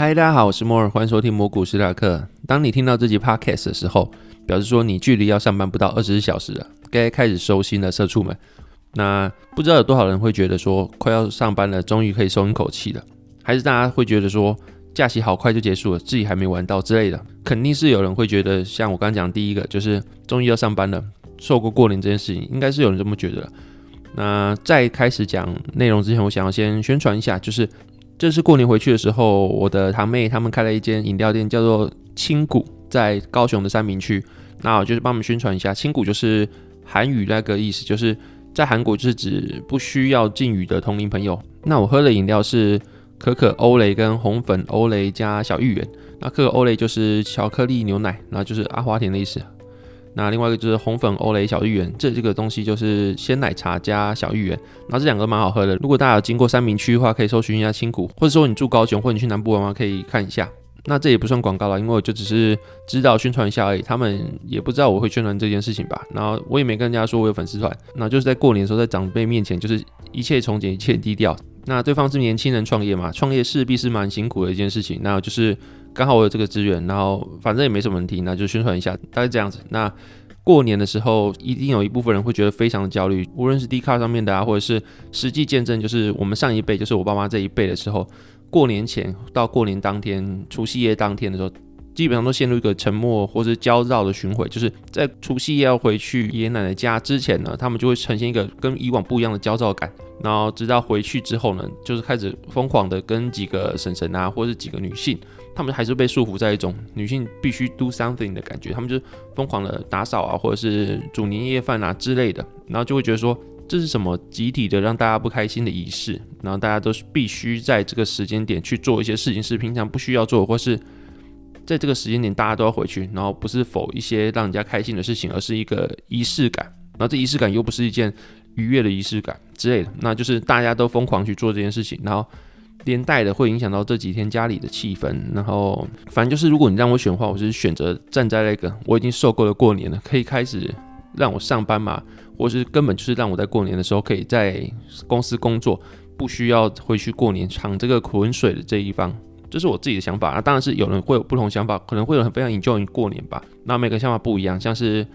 嗨，大家好，我是摩尔，欢迎收听摩股史塔克。当你听到这集 podcast 的时候，表示说你距离要上班不到二十四小时了，该开始收心了，社畜们。那不知道有多少人会觉得说快要上班了，终于可以松一口气了，还是大家会觉得说假期好快就结束了，自己还没玩到之类的？肯定是有人会觉得，像我刚刚讲第一个，就是终于要上班了，错过过年这件事情，应该是有人这么觉得了。那在开始讲内容之前，我想要先宣传一下，就是。这是过年回去的时候，我的堂妹他们开了一间饮料店，叫做青谷，在高雄的三民区。那我就是帮他们宣传一下，青谷就是韩语那个意思，就是在韩国就是指不需要敬语的同龄朋友。那我喝的饮料是可可欧蕾跟红粉欧蕾加小芋圆。那可可欧蕾就是巧克力牛奶，那就是阿华田的意思。那另外一个就是红粉欧蕾小芋圆，这这个东西就是鲜奶茶加小芋圆，然后这两个蛮好喝的。如果大家有经过三民区的话，可以搜寻一下青谷，或者说你住高雄或者你去南部玩的话，可以看一下。那这也不算广告了，因为我就只是知道宣传一下而已，他们也不知道我会宣传这件事情吧。然后我也没跟人家说我有粉丝团，那就是在过年的时候在长辈面前就是一切从简，一切低调。那对方是年轻人创业嘛，创业势必是蛮辛苦的一件事情。那就是刚好我有这个资源，然后反正也没什么问题，那就宣传一下，大概这样子。那过年的时候，一定有一部分人会觉得非常的焦虑，无论是 d 卡上面的啊，或者是实际见证，就是我们上一辈，就是我爸妈这一辈的时候，过年前到过年当天，除夕夜当天的时候，基本上都陷入一个沉默或是焦躁的循环，就是在除夕夜要回去爷爷奶奶家之前呢，他们就会呈现一个跟以往不一样的焦躁感，然后直到回去之后呢，就是开始疯狂的跟几个婶婶啊，或是几个女性，他们还是被束缚在一种女性必须 do something 的感觉，他们就疯狂的打扫啊，或者是煮年夜饭啊之类的，然后就会觉得说，这是什么集体的让大家不开心的仪式，然后大家都是必须在这个时间点去做一些事情，是平常不需要做，或是。在这个时间点，大家都要回去，然后不是否一些让人家开心的事情，而是一个仪式感。然后这仪式感又不是一件愉悦的仪式感之类的，那就是大家都疯狂去做这件事情，然后连带的会影响到这几天家里的气氛。然后反正就是，如果你让我选的话，我是选择站在那个我已经受够了过年了，可以开始让我上班嘛，或是根本就是让我在过年的时候可以在公司工作，不需要回去过年尝这个浑水的这一方。这是我自己的想法那，当然是有人会有不同想法，可能会有人非常 enjoy 过年吧。那每个想法不一样，像是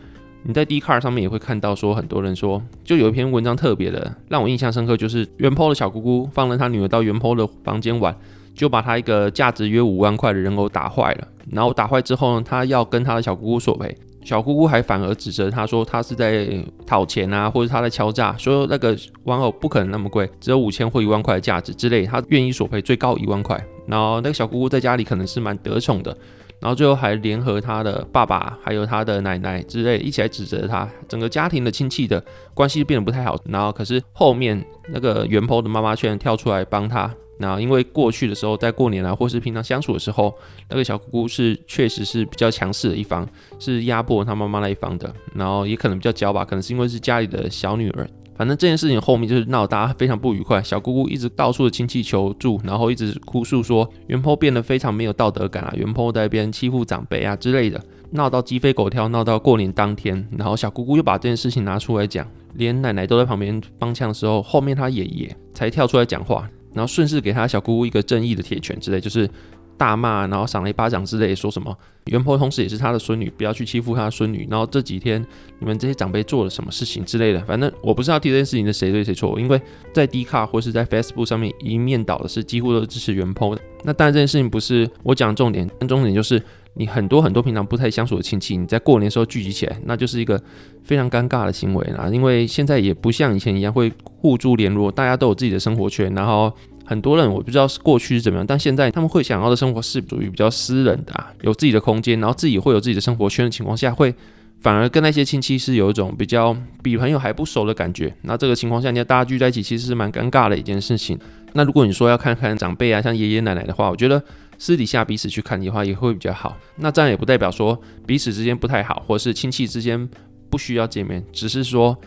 你在 d c a r 上面也会看到说，很多人说，就有一篇文章特别的让我印象深刻，就是元 po 的小姑姑放了她女儿到元 po 的房间玩，就把她一个价值约五万块的人偶打坏了。然后打坏之后呢，她要跟她的小姑姑索赔，小姑姑还反而指责她说她是在讨钱啊，或者她在敲诈，说那个玩偶不可能那么贵，只有五千或一万块的价值之类，她愿意索赔最高一万块。然后那个小姑姑在家里可能是蛮得宠的，然后最后还联合她的爸爸还有她的奶奶之类一起来指责她，整个家庭的亲戚的关系变得不太好。然后可是后面那个原 po 的妈妈却跳出来帮她。然后因为过去的时候在过年啊或是平常相处的时候，那个小姑姑是确实是比较强势的一方，是压迫她妈妈那一方的。然后也可能比较娇吧，可能是因为是家里的小女儿。反正这件事情后面就是闹大家非常不愉快，小姑姑一直到处的亲戚求助，然后一直哭诉说原 po 变得非常没有道德感啊，原 po 在那边欺负长辈啊之类的，闹到鸡飞狗跳，闹到过年当天，然后小姑姑又把这件事情拿出来讲，连奶奶都在旁边帮腔的时候，后面他爷爷才跳出来讲话，然后顺势给他小姑姑一个正义的铁拳之类，就是。大骂，然后赏了一巴掌之类，说什么原 po 同时也是他的孙女，不要去欺负他的孙女。然后这几天你们这些长辈做了什么事情之类的，反正我不知道提这件事情的谁对谁错，因为在 d c a r 或是在 Facebook 上面一面倒的是几乎都是支持原 po 的。那当然这件事情不是我讲的重点，但重点就是你很多很多平常不太相处的亲戚，你在过年时候聚集起来，那就是一个非常尴尬的行为啦。因为现在也不像以前一样会互助联络，大家都有自己的生活圈，然后。很多人我不知道是过去是怎么样，但现在他们会想要的生活是属于比较私人的啊，有自己的空间，然后自己会有自己的生活圈的情况下，会反而跟那些亲戚是有一种比较比朋友还不熟的感觉。那这个情况下，你要大家聚在一起，其实是蛮尴尬的一件事情。那如果你说要看看长辈啊，像爷爷奶奶的话，我觉得私底下彼此去看的话也会比较好。那这样也不代表说彼此之间不太好，或是亲戚之间不需要见面，只是说。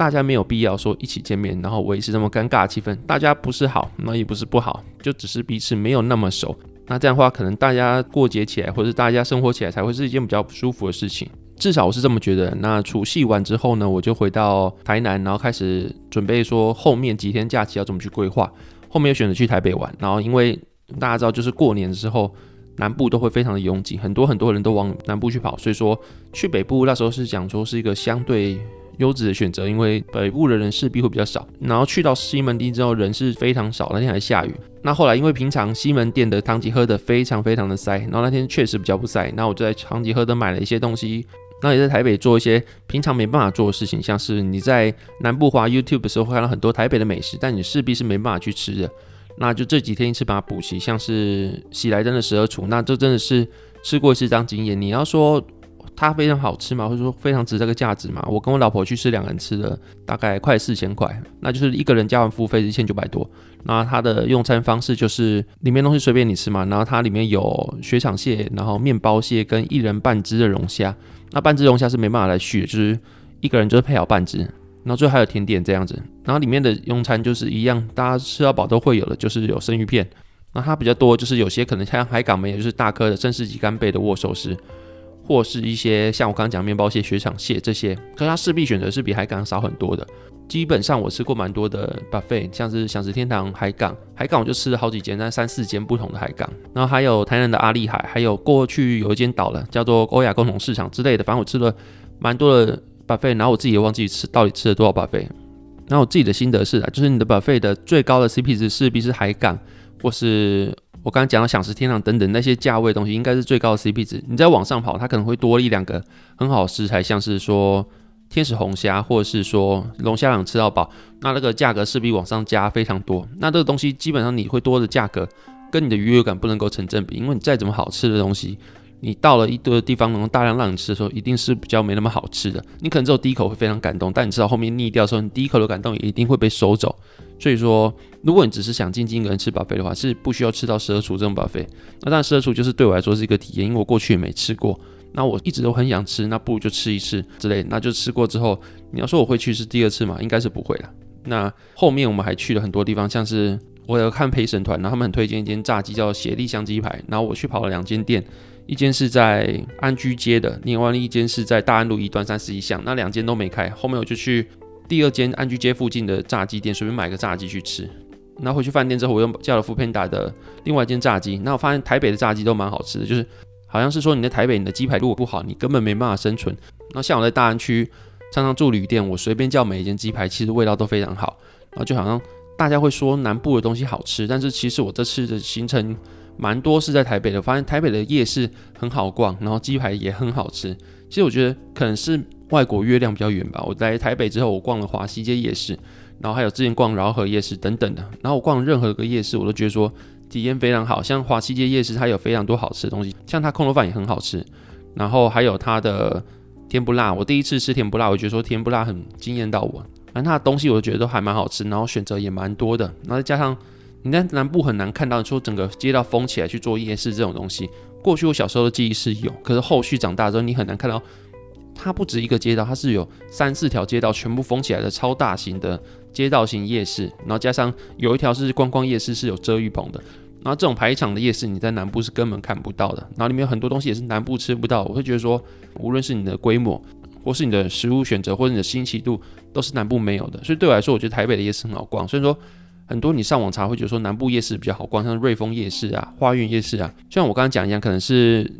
大家没有必要说一起见面，然后维持这么尴尬的气氛。大家不是好，那也不是不好，就只是彼此没有那么熟。那这样的话，可能大家过节起来，或者大家生活起来，才会是一件比较不舒服的事情。至少我是这么觉得。那除夕完之后呢，我就回到台南，然后开始准备说后面几天假期要怎么去规划。后面又选择去台北玩，然后因为大家知道，就是过年的时候，南部都会非常的拥挤，很多很多人都往南部去跑，所以说去北部那时候是讲说是一个相对优质的选择，因为北部的人势必会比较少。然后去到西门町之后，人是非常少，那天还下雨。那后来因为平常西门店的汤吉诃德非常非常的塞，然后那天确实比较不塞，那我就在唐吉喝德买了一些东西。那也在台北做一些平常没办法做的事情，像是你在南部华 YouTube 的时候会看到很多台北的美食，但你势必是没办法去吃的。那就这几天一次把它补齐，像是喜来登的十二厨，那这真的是吃过一次当经验。你要说它非常好吃嘛？或者说非常值这个价值嘛？我跟我老婆去吃，两个人吃了大概快四千块，那就是一个人加完服务费是一千九百多。那它的用餐方式就是里面东西随便你吃嘛，然后它里面有雪场蟹，然后面包蟹跟一人半只的龙虾。那半只龙虾是没办法来续的，就是一个人就是配好半只，然后最后还有甜点这样子。然后里面的用餐就是一样，大家吃到饱都会有的，就是有生鱼片。那它比较多，就是有些可能像海港没有，就是大颗的正式级干贝的握寿司，或是一些像我刚刚讲面包蟹、雪场蟹这些，可是它势必选择是比海港少很多的。基本上我吃过蛮多的 buffet，像是享食天堂、海港、海港我就吃了好几间，但三四间不同的海港，然后还有台南的阿丽海，还有过去有一间倒了，叫做欧亚共同市场之类的，反正我吃了蛮多的 buffet，然后我自己也忘记吃到底吃了多少 buffet。然后我自己的心得是啊，就是你的 buffet 的最高的 CP 值势必是海港，或是我刚刚讲的饗食天堂等等那些价位东西，应该是最高的 CP 值。你再往上跑，它可能会多一两个很好的食材，像是说。天使红虾，或者是说龙虾两吃到饱，那那个价格势必往上加非常多。那这个东西基本上你会多的价格，跟你的愉悦感不能够成正比。因为你再怎么好吃的东西，你到了一堆的地方能够大量让你吃的时候，一定是比较没那么好吃的。你可能只有第一口会非常感动，但你知道后面腻掉的时候，你第一口的感动也一定会被收走。所以说，如果你只是想静静一个人吃饱肥的话，是不需要吃到十二厨这种饱肥。那当然十二厨就是对我来说是一个体验，因为我过去也没吃过。那我一直都很想吃，那不如就吃一次之类。那就吃过之后，你要说我会去吃第二次嘛？应该是不会了。那后面我们还去了很多地方，像是我有看陪审团，然后他们很推荐一间炸鸡叫协力香鸡排，然后我去跑了两间店，一间是在安居街的，另外一间是在大安路一段三十一巷，那两间都没开。后面我就去第二间安居街附近的炸鸡店，随便买个炸鸡去吃。那回去饭店之后，我又叫了富平达的另外一间炸鸡，那我发现台北的炸鸡都蛮好吃的，就是。好像是说你在台北，你的鸡排如果不好，你根本没办法生存。那像我在大安区常常住旅店，我随便叫每一间鸡排，其实味道都非常好。然后就好像大家会说南部的东西好吃，但是其实我这次的行程蛮多是在台北的，发现台北的夜市很好逛，然后鸡排也很好吃。其实我觉得可能是外国月亮比较圆吧。我来台北之后，我逛了华西街夜市，然后还有之前逛饶河夜市等等的。然后我逛任何一个夜市，我都觉得说。体验非常好，像华西街夜市，它有非常多好吃的东西，像它控肉饭也很好吃，然后还有它的甜不辣，我第一次吃甜不辣，我觉得说甜不辣很惊艳到我，反正它的东西我觉得都还蛮好吃，然后选择也蛮多的，然后再加上你在南部很难看到说整个街道封起来去做夜市这种东西，过去我小时候的记忆是有，可是后续长大之后你很难看到，它不止一个街道，它是有三四条街道全部封起来的超大型的。街道型夜市，然后加上有一条是观光夜市，是有遮雨棚的。然后这种排场的夜市，你在南部是根本看不到的。然后里面有很多东西也是南部吃不到。我会觉得说，无论是你的规模，或是你的食物选择，或者你的新奇度，都是南部没有的。所以对我来说，我觉得台北的夜市很好逛。所以说，很多你上网查会觉得说南部夜市比较好逛，像瑞丰夜市啊、花园夜市啊，就像我刚刚讲一样，可能是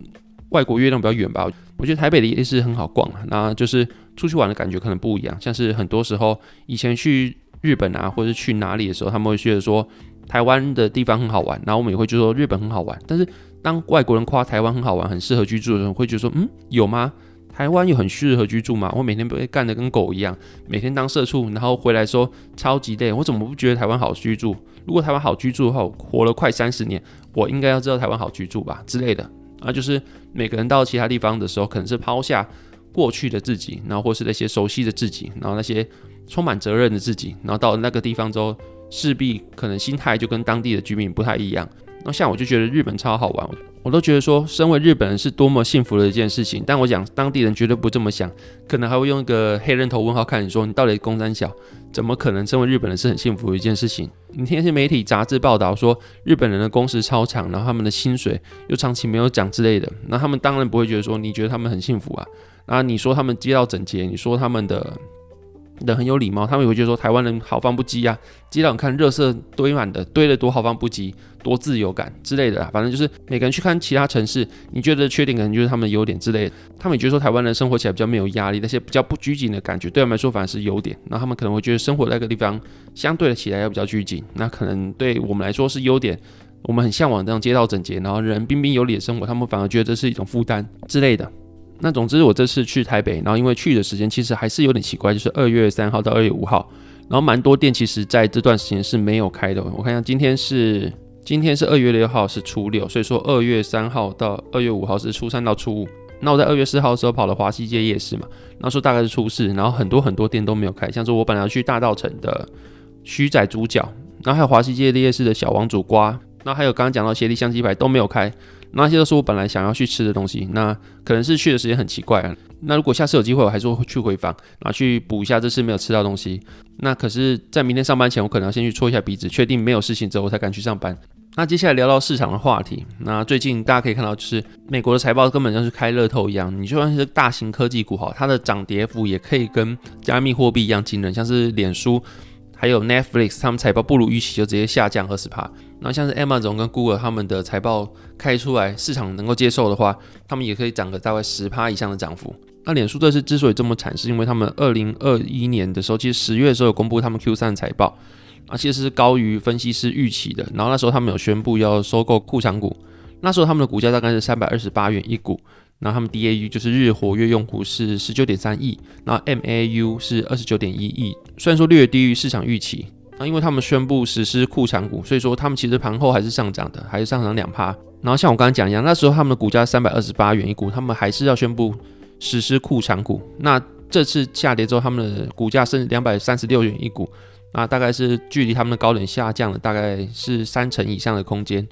外国月亮比较远吧。我觉得台北的夜市很好逛啊，那就是出去玩的感觉可能不一样。像是很多时候以前去。日本啊，或者是去哪里的时候，他们会觉得说台湾的地方很好玩，然后我们也会觉得说日本很好玩。但是当外国人夸台湾很好玩、很适合居住的时候，会觉得说，嗯，有吗？台湾有很适合居住吗？我每天被干得跟狗一样，每天当社畜，然后回来说超级累，我怎么不觉得台湾好居住？如果台湾好居住的话，活了快三十年，我应该要知道台湾好居住吧之类的。啊，就是每个人到其他地方的时候，可能是抛下过去的自己，然后或是那些熟悉的自己，然后那些。充满责任的自己，然后到那个地方之后，势必可能心态就跟当地的居民不太一样。那像我就觉得日本超好玩，我都觉得说，身为日本人是多么幸福的一件事情。但我讲当地人绝对不这么想，可能还会用一个黑人头问号看你说，你到底公三小，怎么可能身为日本人是很幸福的一件事情？你听一些媒体杂志报道说，日本人的工时超长，然后他们的薪水又长期没有涨之类的，那他们当然不会觉得说，你觉得他们很幸福啊？啊，你说他们街道整洁，你说他们的。人很有礼貌，他们也会觉得说台湾人豪放不羁啊，街道看热色堆满的，堆得多豪放不羁，多自由感之类的啊。反正就是每个人去看其他城市，你觉得缺点可能就是他们的优点之类的。他们也觉得说台湾人生活起来比较没有压力，那些比较不拘谨的感觉，对他们来说反而是优点。那他们可能会觉得生活在一个地方相对的起来要比较拘谨，那可能对我们来说是优点。我们很向往这样街道整洁，然后人彬彬有礼的生活，他们反而觉得这是一种负担之类的。那总之，我这次去台北，然后因为去的时间其实还是有点奇怪，就是二月三号到二月五号，然后蛮多店其实在这段时间是没有开的。我看一下，今天是今天是二月六号是初六，所以说二月三号到二月五号是初三到初五。那我在二月四号的时候跑了华西街夜市嘛，那时候大概是初四，然后很多很多店都没有开，像是我本来要去大稻埕的徐仔猪脚，然后还有华西街夜市的小王煮瓜，那还有刚刚讲到协力香鸡排都没有开。那些都是我本来想要去吃的东西，那可能是去的时间很奇怪啊。那如果下次有机会，我还是会去回访，然后去补一下这次没有吃到东西。那可是，在明天上班前，我可能要先去搓一下鼻子，确定没有事情之后，我才敢去上班。那接下来聊到市场的话题，那最近大家可以看到，就是美国的财报根本像是开乐透一样，你就算是大型科技股哈，它的涨跌幅也可以跟加密货币一样惊人，像是脸书。还有 Netflix，他们财报不如预期，就直接下降二十趴。那像是 Amazon 跟 Google 他们的财报开出来，市场能够接受的话，他们也可以涨个大概十趴以上的涨幅。那脸书这次之所以这么惨，是因为他们二零二一年的时候，其实十月的时候有公布他们 Q 三财报，啊，其实是高于分析师预期的。然后那时候他们有宣布要收购库藏股，那时候他们的股价大概是三百二十八元一股。那他们 DAU 就是日活跃用户是十九点三亿，然后 MAU 是二十九点一亿，虽然说略低于市场预期，那因为他们宣布实施库藏股，所以说他们其实盘后还是上涨的，还是上涨两趴。然后像我刚刚讲一样，那时候他们的股价三百二十八元一股，他们还是要宣布实施库藏股。那这次下跌之后，他们的股价是两百三十六元一股，那大概是距离他们的高点下降了大概是三成以上的空间。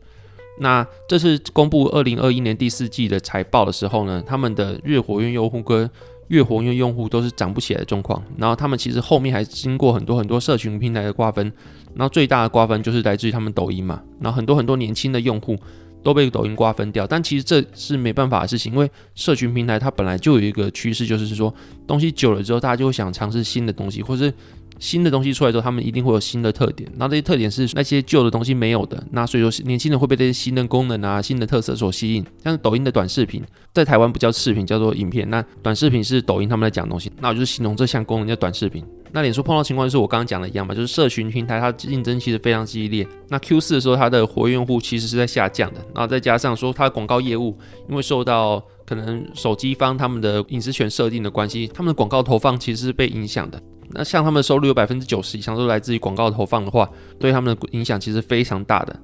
那这次公布二零二一年第四季的财报的时候呢，他们的日活跃用户跟月活跃用户都是涨不起来的状况。然后他们其实后面还经过很多很多社群平台的瓜分，然后最大的瓜分就是来自于他们抖音嘛。然后很多很多年轻的用户都被抖音瓜分掉，但其实这是没办法的事情，因为社群平台它本来就有一个趋势，就是说东西久了之后，大家就会想尝试新的东西，或是。新的东西出来之后，他们一定会有新的特点。那这些特点是那些旧的东西没有的。那所以说，年轻人会被这些新的功能啊、新的特色所吸引。像抖音的短视频，在台湾不叫视频，叫做影片。那短视频是抖音他们在讲东西。那我就是形容这项功能叫短视频。那脸书碰到情况就是我刚刚讲的一样嘛，就是社群平台它竞争其实非常激烈。那 Q 四的时候，它的活跃用户其实是在下降的。那再加上说它的广告业务，因为受到可能手机方他们的隐私权设定的关系，他们的广告投放其实是被影响的。那像他们收入有百分之九十以上都来自于广告投放的话，对他们的影响其实非常大的。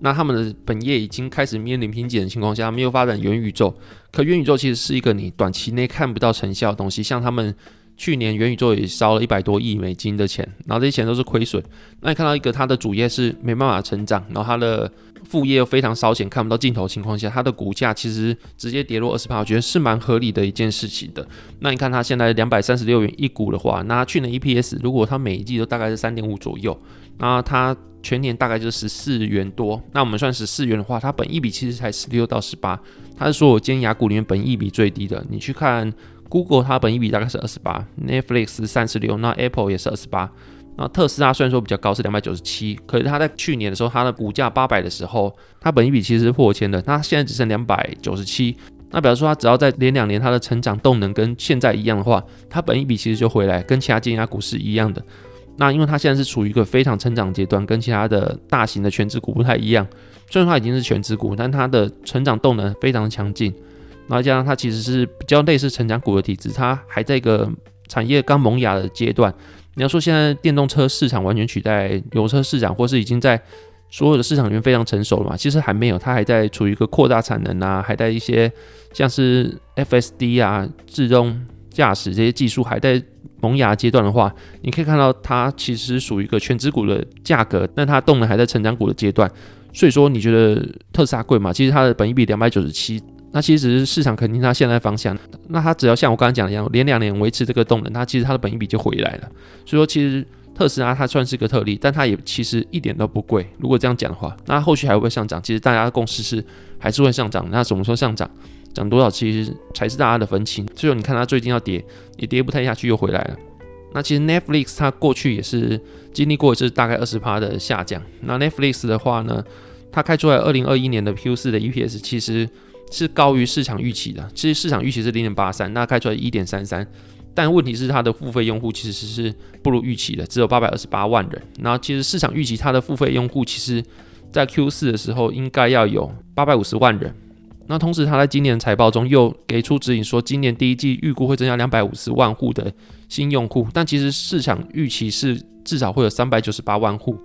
那他们的本业已经开始面临瓶颈的情况下，没有发展元宇宙。可元宇宙其实是一个你短期内看不到成效的东西。像他们去年元宇宙也烧了一百多亿美金的钱，然后这些钱都是亏损。那你看到一个它的主业是没办法成长，然后它的副业又非常烧钱，看不到尽头情况下，它的股价其实直接跌落二十趴，我觉得是蛮合理的一件事情的。那你看它现在两百三十六元一股的话，那去年 EPS 如果它每一季都大概是三点五左右，那它全年大概就是十四元多。那我们算十四元的话，它本益比其实才十六到十八，它是说我今天雅股里面本益比最低的。你去看 Google，它本益比大概是二十八，Netflix 三十六，那 Apple 也是二十八。那特斯拉虽然说比较高是两百九十七，可是它在去年的时候，它的股价八百的时候，它本益比其实是破千的，它现在只剩两百九十七。那比如说它只要再连两年，它的成长动能跟现在一样的话，它本益比其实就回来，跟其他尖牙股是一样的。那因为它现在是处于一个非常成长阶段，跟其他的大型的全职股不太一样。虽然它已经是全职股，但它的成长动能非常强劲。然后加上它其实是比较类似成长股的体质，它还在一个产业刚萌芽的阶段。你要说现在电动车市场完全取代油车市场，或是已经在所有的市场里面非常成熟了嘛？其实还没有，它还在处于一个扩大产能啊，还在一些像是 FSD 啊、自动驾驶这些技术还在萌芽阶段的话，你可以看到它其实属于一个全值股的价格，但它动能还在成长股的阶段。所以说，你觉得特斯拉贵吗？其实它的本益比两百九十七。那其实市场肯定它现在方向，那它只要像我刚刚讲的一样，连两年维持这个动能，它其实它的本益比就回来了。所以说，其实特斯拉它算是个特例，但它也其实一点都不贵。如果这样讲的话，那后续还会不会上涨？其实大家的共识是还是会上涨。那什么时候上涨，涨多少，其实才是大家的分歧。最后你看它最近要跌，也跌不太下去，又回来了。那其实 Netflix 它过去也是经历过一次大概二十趴的下降。那 Netflix 的话呢，它开出来二零二一年的 Q 四的 EPS 其实是高于市场预期的。其实市场预期是零点八三，那开出来一点三三。但问题是它的付费用户其实是不如预期的，只有八百二十八万人。然后其实市场预期它的付费用户其实在 Q 四的时候应该要有八百五十万人。那同时，他在今年财报中又给出指引，说今年第一季预估会增加两百五十万户的新用户，但其实市场预期是至少会有三百九十八万户。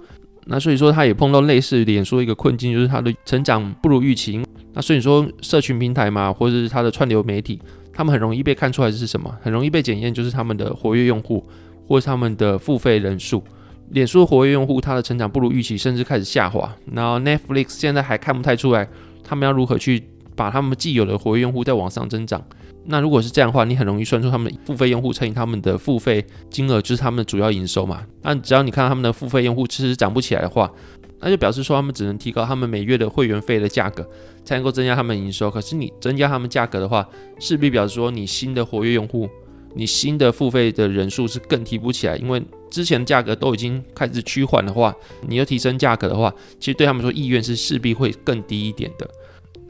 那所以说，他也碰到类似脸书的一个困境，就是它的成长不如预期。那所以说，社群平台嘛，或者是它的串流媒体，他们很容易被看出来是什么？很容易被检验，就是他们的活跃用户或是他们的付费人数。脸书的活跃用户，它的成长不如预期，甚至开始下滑。然后 Netflix 现在还看不太出来，他们要如何去。把他们既有的活跃用户再往上增长，那如果是这样的话，你很容易算出他们付费用户乘以他们的付费金额，就是他们的主要营收嘛。那只要你看到他们的付费用户其实涨不起来的话，那就表示说他们只能提高他们每月的会员费的价格，才能够增加他们营收。可是你增加他们价格的话，势必表示说你新的活跃用户，你新的付费的人数是更提不起来，因为之前价格都已经开始趋缓的话，你又提升价格的话，其实对他们说意愿是势必会更低一点的。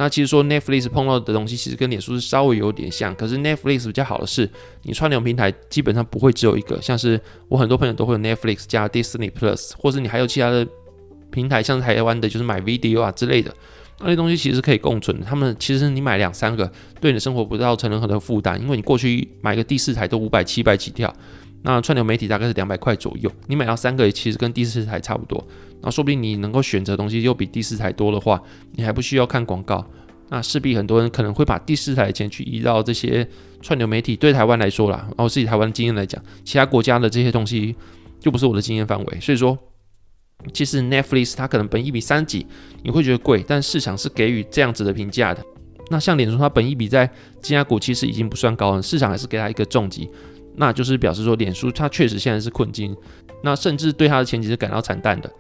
那其实说 Netflix 碰到的东西，其实跟脸书是稍微有点像，可是 Netflix 比较好的是，你串流平台基本上不会只有一个，像是我很多朋友都会有 Netflix 加 Disney Plus，或是你还有其他的平台，像是台湾的就是买 Video 啊之类的，那些东西其实可以共存的。他们其实你买两三个，对你的生活不造成任何的负担，因为你过去买个第四台都五百七百起跳。那串流媒体大概是两百块左右，你买到三个也其实跟第四台差不多。那说不定你能够选择东西又比第四台多的话，你还不需要看广告。那势必很多人可能会把第四台的钱去移到这些串流媒体。对台湾来说啦，然后自己台湾的经验来讲，其他国家的这些东西就不是我的经验范围。所以说，其实 Netflix 它可能本一比三几，你会觉得贵，但市场是给予这样子的评价的。那像脸书它本一比在金牙股其实已经不算高了，市场还是给它一个重击。那就是表示说，脸书它确实现在是困境，那甚至对它的前景是感到惨淡的。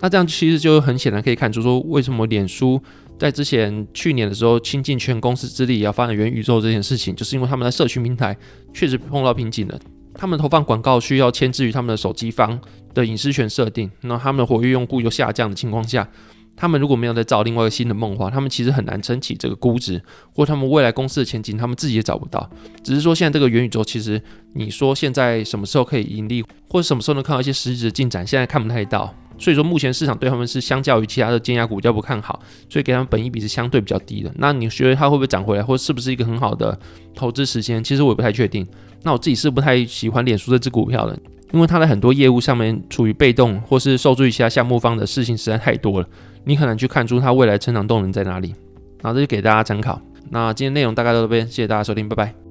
那这样其实就很显然可以看出，说为什么脸书在之前去年的时候倾尽全公司之力要发展元宇宙这件事情，就是因为他们的社群平台确实碰到瓶颈了。他们投放广告需要牵制于他们的手机方的隐私权设定，那他们的活跃用户又下降的情况下。他们如果没有再造另外一个新的梦话，他们其实很难撑起这个估值，或他们未来公司的前景，他们自己也找不到。只是说现在这个元宇宙，其实你说现在什么时候可以盈利，或者什么时候能看到一些实质的进展，现在看不太到。所以说目前市场对他们是相较于其他的尖牙股比较不看好，所以给他们本益比是相对比较低的。那你觉得它会不会涨回来，或是不是一个很好的投资时间？其实我也不太确定。那我自己是不太喜欢脸书这支股票的，因为它的很多业务上面处于被动，或是受制于其他项目方的事情实在太多了。你很难去看出它未来成长动能在哪里，那这就给大家参考。那今天内容大概到这边，谢谢大家收听，拜拜。